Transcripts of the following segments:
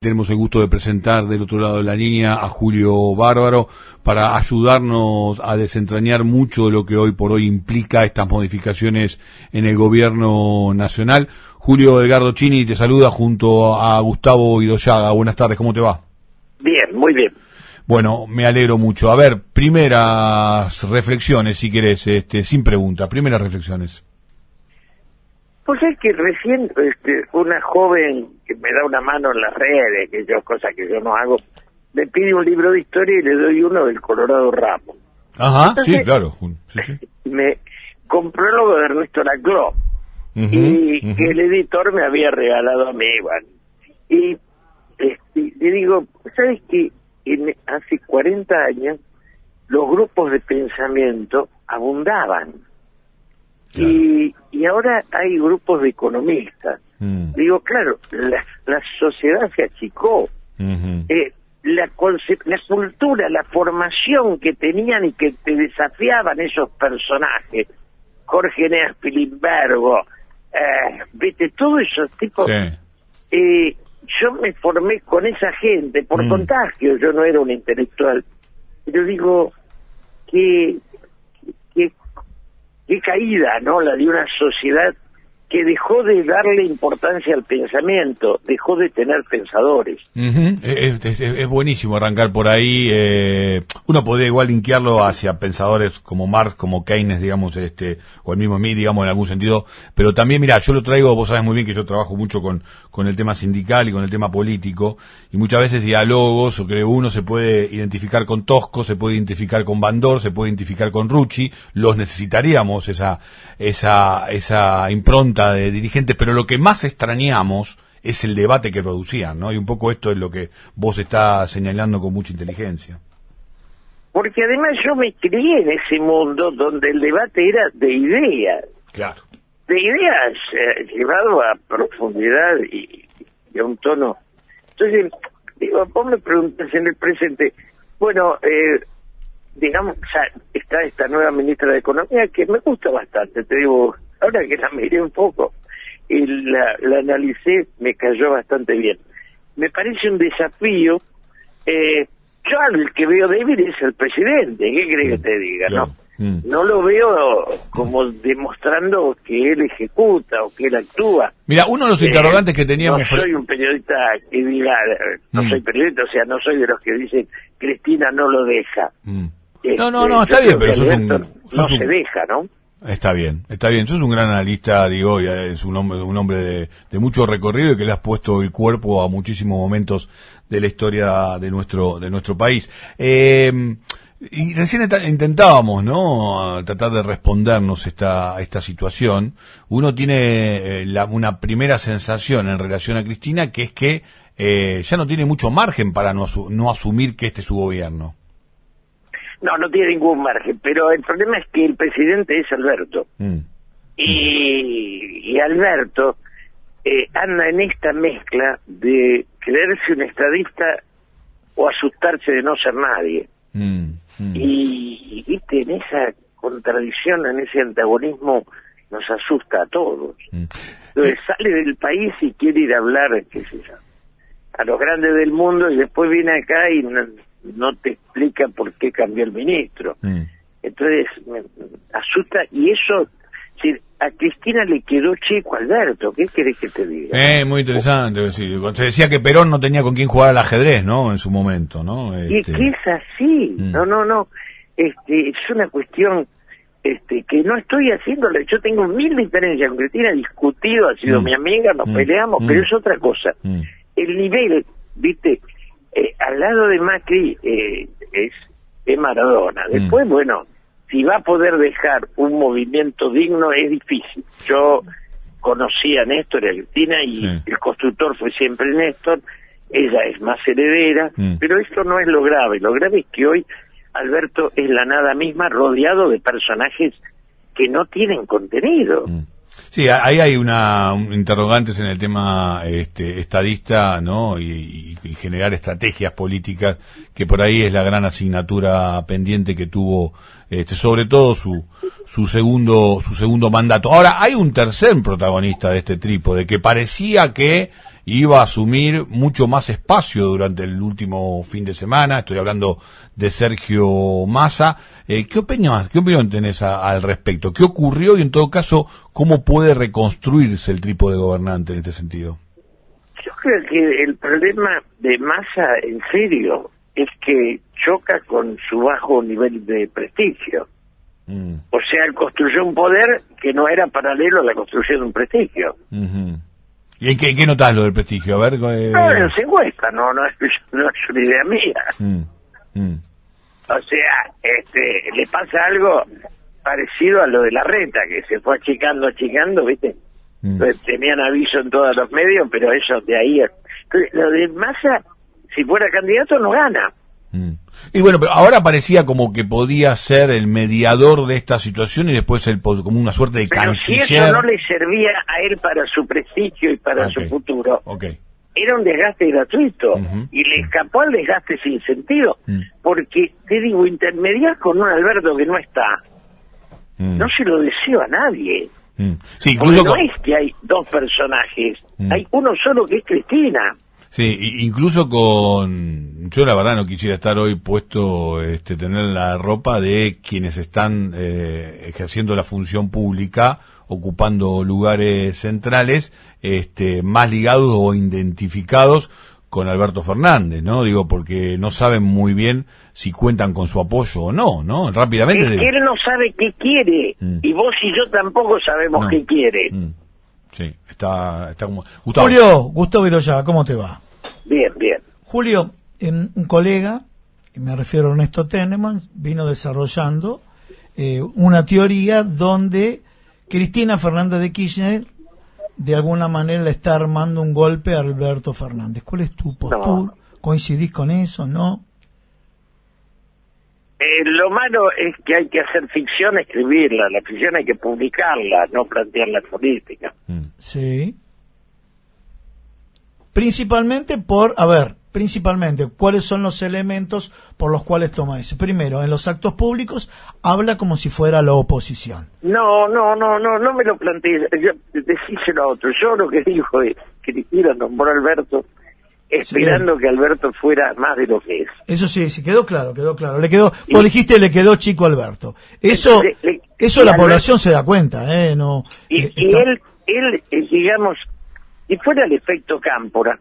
Tenemos el gusto de presentar del otro lado de la línea a Julio Bárbaro para ayudarnos a desentrañar mucho de lo que hoy por hoy implica estas modificaciones en el gobierno nacional. Julio Edgardo Chini te saluda junto a Gustavo Idoyaga. Buenas tardes, ¿cómo te va? Bien, muy bien. Bueno, me alegro mucho. A ver, primeras reflexiones, si querés, este, sin pregunta, primeras reflexiones. Pues es que recién este, una joven que me da una mano en las redes, que yo, cosa que yo no hago, me pide un libro de historia y le doy uno del Colorado Ramos. Ajá, sí, claro. Sí, sí. Me compró lo de Ernesto Laclau y el editor me había regalado a mí, Iván. Y este, le digo, ¿sabes qué? En, hace 40 años los grupos de pensamiento abundaban y, y ahora hay grupos de economistas. Mm. Digo, claro, la, la, sociedad se achicó. eh, la, la cultura, la formación que tenían y que te desafiaban esos personajes, Jorge Neas Pilimbergo, eh, viste, todos esos tipos. Eh, yo me formé con esa gente por mm. contagio, yo no era un intelectual. Yo digo que qué caída, ¿no? La de una sociedad que dejó de darle importancia al pensamiento, dejó de tener pensadores. es, buenísimo arrancar por ahí. Eh, uno podría igual linkearlo hacia pensadores como Marx, como Keynes, digamos, este, o el mismo mí, digamos, en algún sentido. Pero también, mira, yo lo traigo, vos sabes muy bien que yo trabajo mucho con, con el tema sindical y con el tema político, y muchas veces diálogos, o que uno se puede identificar con Tosco, se puede identificar con Bandor, se puede identificar con Rucci, los necesitaríamos esa, esa, esa impronta de dirigentes, pero lo que más extrañamos es el debate que producían, ¿no? Y un poco esto es lo que vos estás señalando con mucha inteligencia. Porque además yo me crié en ese mundo donde el debate era de ideas. Claro. De ideas eh, llevado a profundidad y, a un tono. Entonces, digo, vos me preguntas en el presente, bueno, eh, digamos, está esta nueva ministra de Economía que me gusta bastante, te digo, ahora que la miré un poco y la, la analicé, me cayó bastante bien. Me parece un desafío. Eh, yo al que veo débil es el presidente, ¿qué crees que te diga? No, mm. no lo veo como demostrando que él ejecuta o que él actúa. Mira, uno de los interrogantes que teníamos... No soy un periodista que diga, no mm. soy periodista, o sea, no soy de los que dicen Cristina no lo deja. Mm. no, no, no, este, está bien, pero eso es un... no se deja, ¿no? Está bien, está bien. Sos un gran analista, digo, es un hombre, un hombre de, mucho recorrido y que le has puesto el cuerpo a muchísimos momentos de la historia de nuestro, de nuestro país. Eh, y recién intentábamos, ¿no? tratar de respondernos esta, esta situación. Uno tiene eh, una primera sensación en relación a Cristina, que es que eh, ya no tiene mucho margen para no, no asumir que este es su gobierno. No, no tiene ningún margen, pero el problema es que el presidente es Alberto. Mm. Y, Alberto eh, anda en esta mezcla de creerse un estadista o asustarse de no ser nadie. Mm, mm. Y, viste, en esa contradicción, en ese antagonismo, nos asusta a todos. Entonces sale del país y quiere ir a hablar, qué sé yo, a los grandes del mundo y después viene acá y no te explica por qué cambió el ministro. Mm. Entonces, me asusta y eso, a Cristina le quedó chico Alberto, ¿qué querés que te diga? Eh, muy interesante, se decía que Perón no tenía con quién jugar al ajedrez, ¿no? En su momento, ¿no? Y este... que es así, mm. no, no, no, este, es una cuestión este, que no estoy haciéndole, yo tengo mil diferencias con Cristina, discutido, ha sido mm. mi amiga, nos peleamos, pero es otra cosa. El nivel, viste, eh, al lado de Macri eh, es, es Maradona. Mm. Después, bueno, si va a poder dejar un movimiento digno es difícil. Yo conocí a Néstor y a Cristina y el constructor fue siempre Néstor, ella es más heredera, mm. pero esto no es lo grave, lo grave es que hoy Alberto es la nada misma rodeado de personajes que no tienen contenido. Mm. Sí, ahí hay una interrogantes en el tema este, estadista, ¿no? Y, generar estrategias políticas, que por ahí es la gran asignatura pendiente que tuvo, este, sobre todo su, su segundo, su segundo mandato. Ahora, hay un tercer protagonista de este trípode que parecía que iba a asumir mucho más espacio durante el último fin de semana. Estoy hablando de Sergio Massa. Eh, ¿Qué opinión, qué opinión tenés al respecto? ¿Qué ocurrió y en todo caso, cómo puede reconstruirse el trípode gobernante en este sentido? Yo creo que el problema de Massa, en serio, es que choca con su bajo nivel de prestigio. Mm. O sea, él construyó un poder que no era paralelo a la construcción de un prestigio. ¿Y en qué, qué notas lo del prestigio? A ver. Eh... No, no se encuesta, no, no es, no es una idea mía. Mm, mm. O sea, este, le pasa algo parecido a lo de la renta, que se fue achicando, achicando, ¿viste? Mm. Tenían aviso en todos los medios, pero eso de ahí. lo de Massa, si fuera candidato, no gana. Y bueno, pero ahora parecía como que podía ser el mediador de esta situación y después el como una suerte de pero Si eso no le servía a él para su prestigio y para su futuro, era un desgaste gratuito y le escapó al desgaste sin sentido, mm. porque te digo, intermediar con un Alberto que no está, mm. no se lo deseo a nadie. Mm. Sí, incluso no es que hay dos personajes, hay uno solo que es Cristina. Sí, incluso con... Yo la verdad no quisiera estar hoy puesto, este, tener la ropa de quienes están eh, ejerciendo la función pública, ocupando lugares centrales, este, más ligados o identificados con Alberto Fernández, ¿no? Digo, porque no saben muy bien si cuentan con su apoyo o no, ¿no? Rápidamente. Él, no sabe qué quiere, mm. y vos y yo tampoco sabemos qué quiere. Mm. Sí, está, está como... Julio, Gustavo Viroya, ¿cómo te va? Bien, bien. Julio, en, un colega, me refiero a Ernesto Teneman, vino desarrollando eh, una teoría donde Cristina Fernández de Kirchner de alguna manera le está armando un golpe a Alberto Fernández. ¿Cuál es tu postura? ¿Coincidís con eso, no? Eh, lo malo es que hay que hacer ficción, escribirla. La ficción hay que publicarla, no plantear la política. Mm. Sí. Principalmente por, a ver, principalmente, ¿cuáles son los elementos por los cuales toma ese? Primero, en los actos públicos habla como si fuera la oposición. No, no, no, no, no me lo plantees. decíselo a otro. Yo lo que dijo es, Cristina nombró a Alberto esperando que Alberto fuera más de lo que es. Eso sí, sí, quedó claro, quedó claro. Le quedó, vos dijiste, le quedó chico Alberto. Eso, eso la población se da cuenta, ¿eh? No, y, eh, él, él, eh, digamos, y fuera el efecto Cámpora,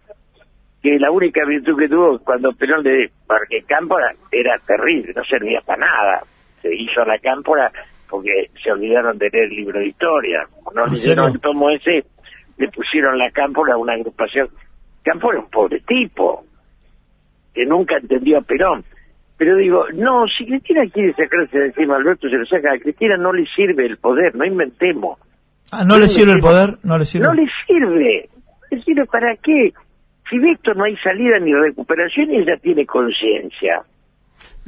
que la única virtud que tuvo cuando Perón le... porque Cámpora era terrible, no servía para nada. Se hizo la Cámpora porque se olvidaron de leer el libro de historia. No leyeron el tomo ese, le pusieron la Cámpora a una agrupación Campo era un pobre tipo, que nunca entendió a Perón. Pero digo, no, si Cristina quiere sacarse de encima a Alberto, se lo saca. A Cristina no le sirve el poder, no inventemos. Ah, ¿no, le sirve el poder? No le sirve. No le sirve. ¿Le sirve para qué? Si de esto no hay salida ni recuperación, ella tiene conciencia.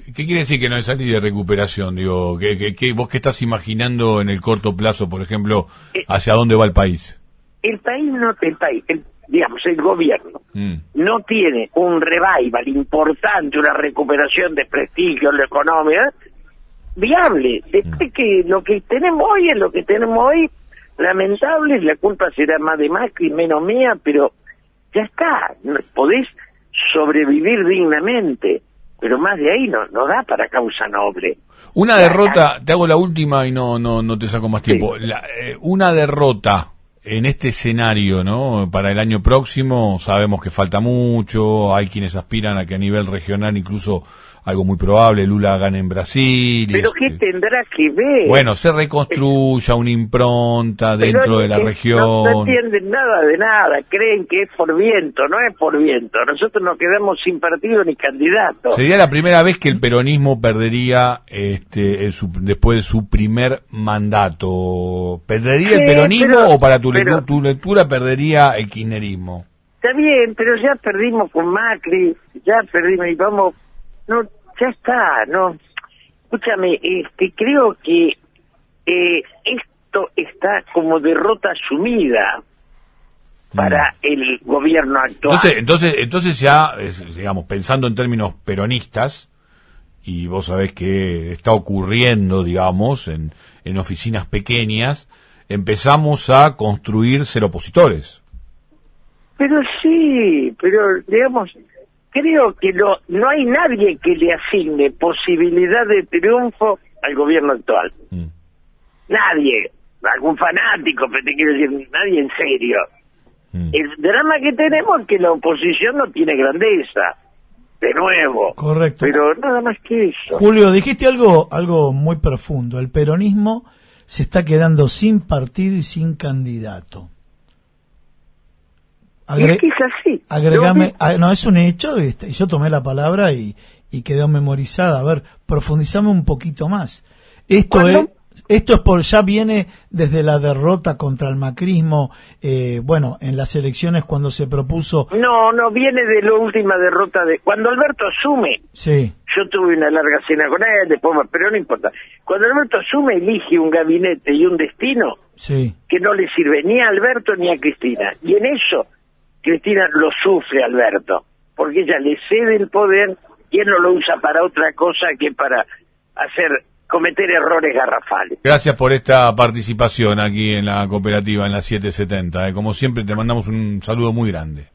¿Qué quiere decir que no hay salida de recuperación? Digo, ¿qué, qué, vos qué estás imaginando en el corto plazo, por ejemplo, eh, hacia dónde va el país? El país no, el país, el digamos, el gobierno mm. no tiene un revival importante, una recuperación de prestigio en la economía, viable. Después mm. que lo que tenemos hoy es lo que tenemos hoy, lamentable, la culpa será más de Macri, menos mía, pero ya está, podés sobrevivir dignamente, pero más de ahí no, no da para causa noble. Una derrota, te hago la última y no, no, no te saco más tiempo. Eh, una derrota en este escenario, ¿no? Para el año próximo sabemos que falta mucho, hay quienes aspiran a que a nivel regional incluso algo muy probable, Lula gane en Brasil. Pero ¿qué tendrá que ver? Bueno, se reconstruya una impronta dentro de la región. No, entienden nada de nada, creen que es por viento, no es por viento. Nosotros nos quedamos sin partido ni candidato. Sería la primera vez que el peronismo perdería este después de su primer mandato. ¿Perdería el peronismo o para tu, lectura, tu lectura perdería el kirchnerismo? Está bien, pero ya perdimos con Macri, ya perdimos y vamos no, ya está, no. Escúchame, este, creo que eh, esto está como derrota asumida. para el gobierno actual. Entonces, entonces, entonces ya, digamos, pensando en términos peronistas, y vos sabés que está ocurriendo, digamos, en, en oficinas pequeñas, empezamos a construir ser opositores. Pero sí, pero digamos, creo que no, no hay nadie que le asigne posibilidad de triunfo al gobierno actual. Mm. Nadie, algún fanático, pero te quiero decir, nadie en serio. Mm. El drama que tenemos es que la oposición no tiene grandeza. De nuevo. Correcto. Pero nada más que eso. Julio, dijiste algo, algo muy profundo. El peronismo se está quedando sin partido y sin candidato. Es que es así. Agregame, ah, no, es un hecho, este, yo tomé la palabra y, y quedó memorizada. A ver, profundizame un poquito más. Esto es esto es por ya viene desde la derrota contra el macrismo, eh, bueno, en las elecciones cuando se propuso. No, no viene de la última derrota de cuando Alberto asume. Sí. Yo tuve una larga cena con él, después, pero no importa. Cuando Alberto asume, elige un gabinete y un destino sí. que no le sirve ni a Alberto ni a Cristina. Y en eso, Cristina lo sufre Alberto, porque ella le cede el poder y él no lo usa para otra cosa que para hacer cometer errores garrafales. Gracias por esta participación aquí en la cooperativa, en la 770. Eh. Como siempre, te mandamos un saludo muy grande.